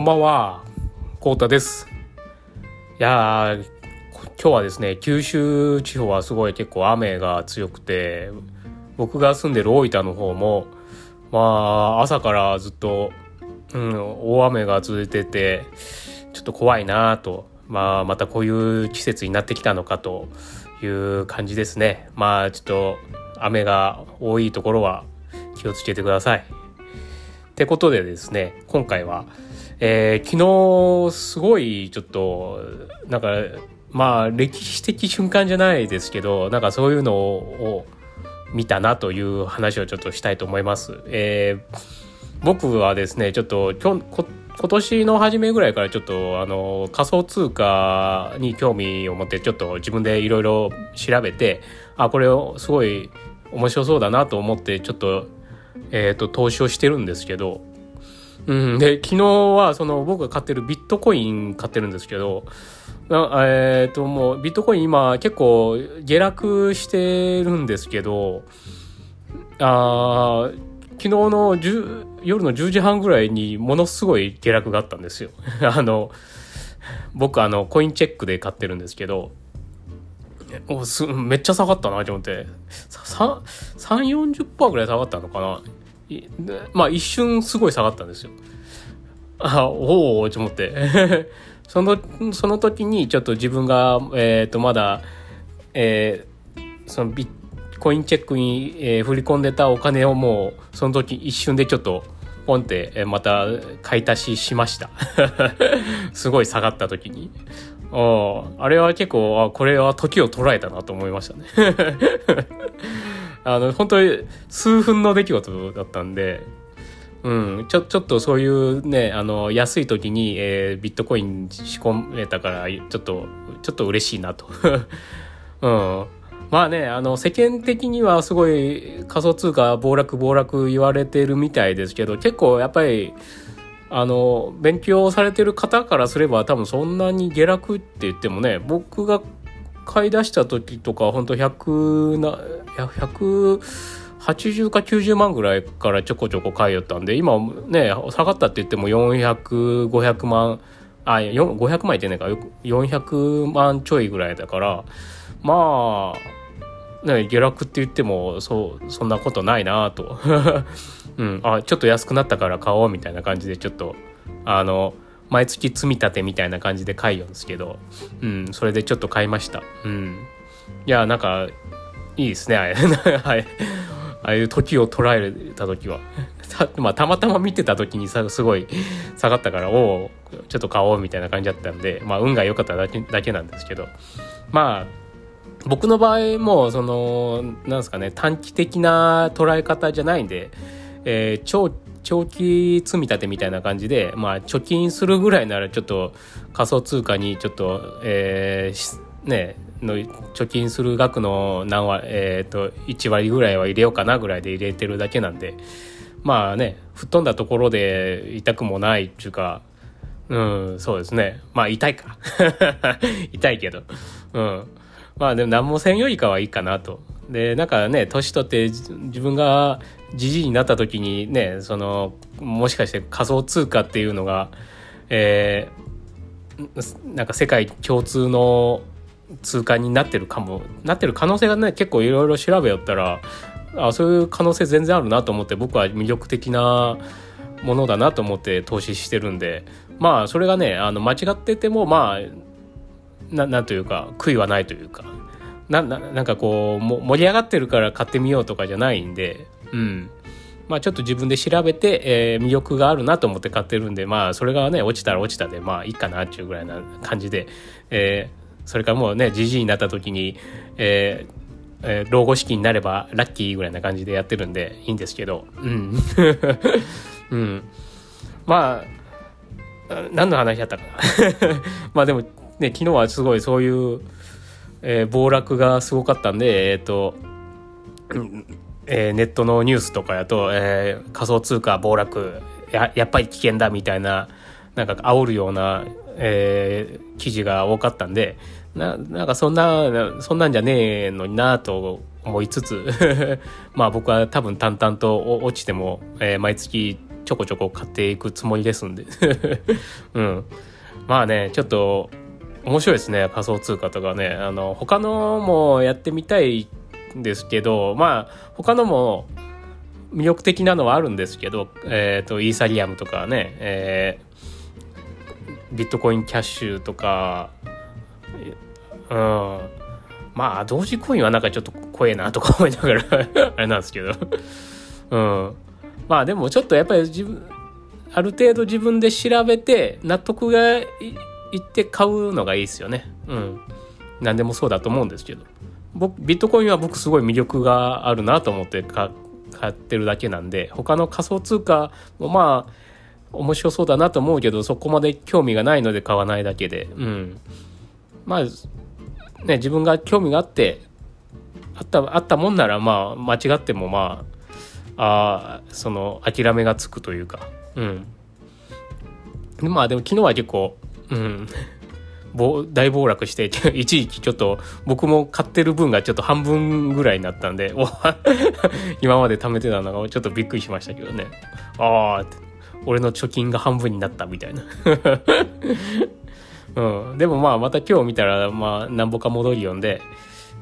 こんばんは、コウタです。いやー、今日はですね、九州地方はすごい結構雨が強くて、僕が住んでる大分の方も、まあ、朝からずっと、うん、大雨が続いてて、ちょっと怖いなと、まあ、またこういう季節になってきたのかという感じですね。まあ、ちょっと雨が多いところは気をつけてください。ってことでですね、今回は、えー、昨日すごいちょっと、なんか、まあ歴史的瞬間じゃないですけど、なんかそういうのを見たなという話をちょっとしたいと思います。えー、僕はですね、ちょっと今年の初めぐらいからちょっとあの仮想通貨に興味を持ってちょっと自分でいろいろ調べてあこれをすごい面白そうだなと思ってちょっとえーと、投資をしてるんですけど、うん、で昨日はその僕が買ってるビットコイン買ってるんですけどえっ、ー、ともうビットコイン今結構下落してるんですけどあ昨日の夜の10時半ぐらいにものすごい下落があったんですよ。あの僕あのコインチェックで買ってるんですけどおすめっちゃ下がったなと思って。340%ぐらい下がったのかな。まあ一瞬すごい下がったんですよ。あおおと思って。そのその時にちょっと自分がえっ、ー、とまだえー、そのビッコインチェックに、えー、振り込んでたお金をもうその時一瞬でちょっとポンって、えー、また買い足ししました。すごい下がった時に。あれは結構あこれは時を捉えたなと思いましたね。あの本当に数分の出来事だったんでうん、ちょちょっとそういうねあの安い時に、えー、ビットコイン仕込めたからちょっとちょっと嬉しいなと、うん、まあねあの世間的にはすごい仮想通貨暴落暴落言われてるみたいですけど結構やっぱりあの勉強されてる方からすれば多分そんなに下落って言ってもね僕が買い出した時とか本当100な180か90万ぐらいからちょこちょこ買いよったんで今ね下がったって言っても400500万あ500万いってねえか。400万ちょいぐらいだからまあね下落って言ってもそうそんなことないなと。うん、あちょっと安くなったから買おうみたいな感じでちょっとあの毎月積み立てみたいな感じで買いよんですけど、うん、それでちょっと買いました。うん。いや、なんか、いいですね、ああ あいう時を捉えた時は。た,、まあ、たまたま見てた時にさすごい下がったから、おおちょっと買おうみたいな感じだったんで、まあ、運が良かっただけだけなんですけど、まあ、僕の場合も、その、なんですかね、短期的な捉え方じゃないんで、えー、長長期積み立てみたいな感じで、まあ、貯金するぐらいならちょっと仮想通貨にちょっと、えー、ね、の貯金する額の何割、えっ、ー、と、1割ぐらいは入れようかなぐらいで入れてるだけなんで、まあね、吹っ飛んだところで痛くもないっていうか、うん、そうですね。まあ痛いか。痛いけど。うん。まあでも何もせんよりかはいいかなと。で、なんかね、年取って自分がじじいになった時にねそのもしかして仮想通貨っていうのが、えー、なんか世界共通の通貨になってるかもなってる可能性がね結構いろいろ調べよったらあそういう可能性全然あるなと思って僕は魅力的なものだなと思って投資してるんでまあそれがねあの間違っててもまあななんというか悔いはないというか。なななんかこうも盛り上がってるから買ってみようとかじゃないんでうん。まあちょっと自分で調べて、えー、魅力があるなと思って買ってるんで、まあそれがね、落ちたら落ちたで、まあいいかなっていうぐらいな感じで、えー、それからもうね、じじいになった時に、えーえー、老後資金になればラッキーぐらいな感じでやってるんでいいんですけど、うん。うん。まあ、何の話やったかな。まあでもね、昨日はすごいそういう、えー、暴落がすごかったんで、え、ー、と、えー、ネットのニュースとかやと、えー、仮想通貨暴落ややっぱり危険だみたいななんか煽るような、えー、記事が多かったんでななんかそんなそんなんじゃねえのになと思いつつ まあ僕は多分淡々と落ちても、えー、毎月ちょこちょこ買っていくつもりですんで。うん。まあね、ちょっと、面白いですね、仮想通貨とかね。あの、他のもやってみたいんですけど、まあ、他のも魅力的なのはあるんですけど、えっ、ー、と、イーサリアムとかね、えー、ビットコインキャッシュとか、うん。まあ、同時コインはなんかちょっと怖えなとか思いながら あれなんですけどうん。まあでもちょっとやっぱり自分、ある程度自分で調べて納得がいって買うのがいいですよね。うん。何でもそうだと思うんですけど。僕、ビットコインは僕すごい魅力があるなと思って買ってるだけなんで、他の仮想通貨もまあ、面白そうだなと思うけど、そこまで興味がないので買わないだけで。うん。まあ、ね、自分が興味があって、あった、あったもんなら、まあ、間違っても、まあ、あその、諦めがつくというか、うん。まあ、でも昨日は結構、うん、大暴落して、一時期ちょっと僕も買ってる分がちょっと半分ぐらいになったんで、今まで貯めてたのがちょっとびっくりしましたけどね。ああ、俺の貯金が半分になったみたいな。うん。でもまあ、また今日見たら、まあ、なんぼか戻り読んで、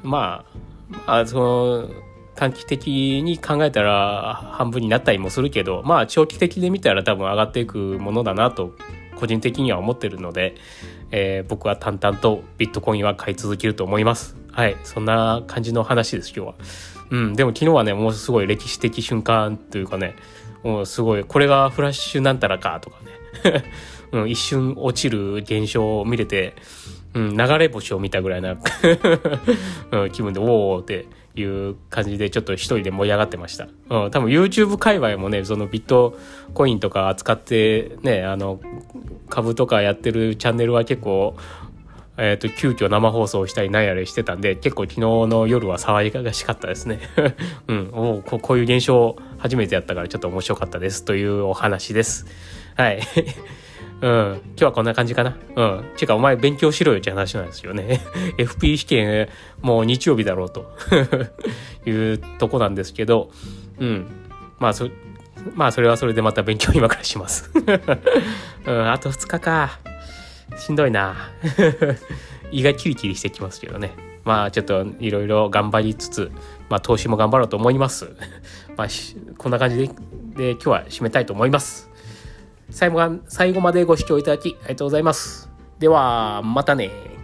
まあ、まあ、その、短期的に考えたら半分になったりもするけど、まあ、長期的で見たら多分上がっていくものだなと、個人的には思ってるので、えー、僕は淡々とビットコインは買い続けると思います。はい。そんな感じの話です、今日は。うん。でも昨日はね、もうすごい歴史的瞬間というかね、もうすごい、これがフラッシュなんたらかとかね。うん、一瞬落ちる現象を見れて、うん、流れ星を見たぐらいな うん、気分で、おおっていう感じでちょっと一人で盛り上がってました。うん、多分 YouTube 界隈もね、そのビットコインとか扱ってね、あの、株とかやってるチャンネルは結構、え、ー、と、急遽生放送したりなんやらしてたんで、結構昨日の夜は騒がしかったですね。うん、おここういう現象初めてやったからちょっと面白かったですというお話です。はい。うん。今日はこんな感じかな。うん。ちゅうか、お前勉強しろよって話なんですよね。FP 試験、もう日曜日だろうと いうとこなんですけど、うん。まあ、そ、まあ、それはそれでまた勉強今からします うん、あと2日か。しんどいな。胃がキリキリしてきますけどね。まあ、ちょっといろいろ頑張りつつ、まあ、投資も頑張ろうと思います。まあ、こんな感じで、で、今日は締めたいと思います。最後最後までご視聴いただきありがとうございます。では、またね。